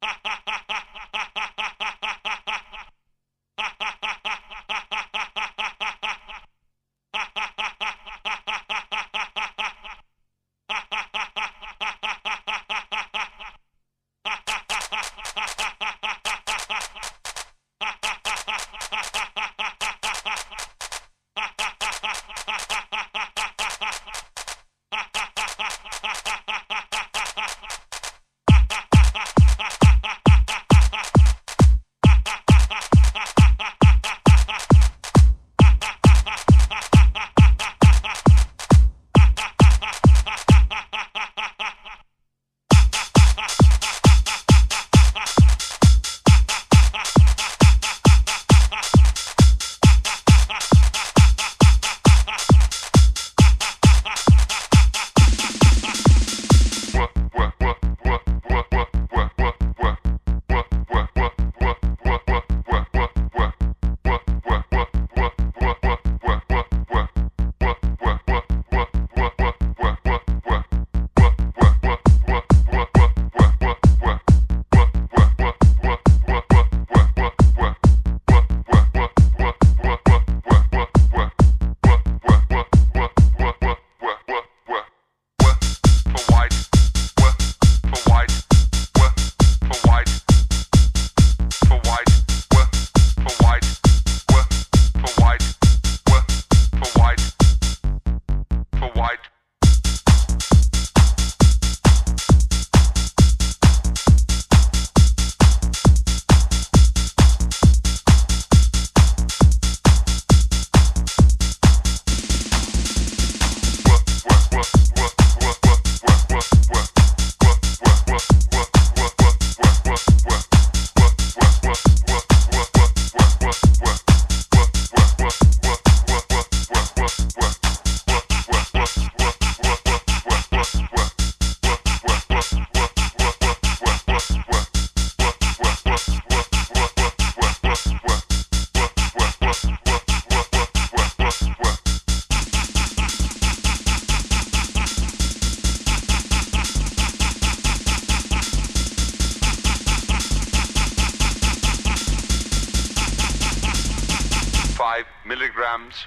Ha ha ha! Milligrams.